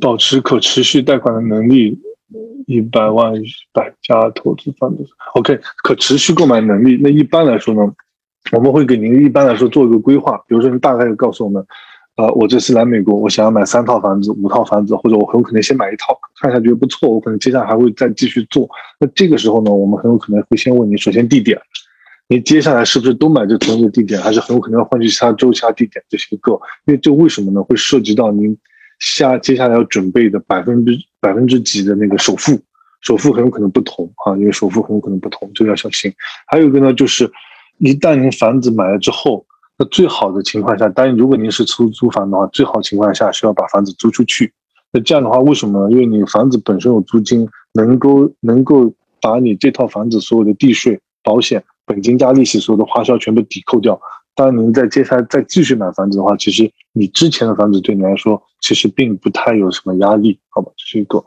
保持可持续贷款的能力，一百万百家投资房子。OK，可持续购买能力。那一般来说呢，我们会给您一般来说做一个规划。比如说，您大概告诉我们，呃，我这次来美国，我想要买三套房子、五套房子，或者我很有可能先买一套，看一下觉得不错，我可能接下来还会再继续做。那这个时候呢，我们很有可能会先问你，首先地点。你接下来是不是都买这同一个地点，还是很有可能要换去其他州、其他地点这些个？因为这为什么呢？会涉及到您下接下来要准备的百分之百分之几的那个首付，首付很有可能不同啊，因为首付很有可能不同，这个要小心。还有一个呢，就是一旦您房子买了之后，那最好的情况下，当然如果您是出租房的话，最好情况下是要把房子租出去。那这样的话，为什么呢？因为你房子本身有租金，能够能够把你这套房子所有的地税、保险。本金加利息，所有的花销全部抵扣掉。当您在接下来再继续买房子的话，其实你之前的房子对你来说其实并不太有什么压力，好吧？这是一个。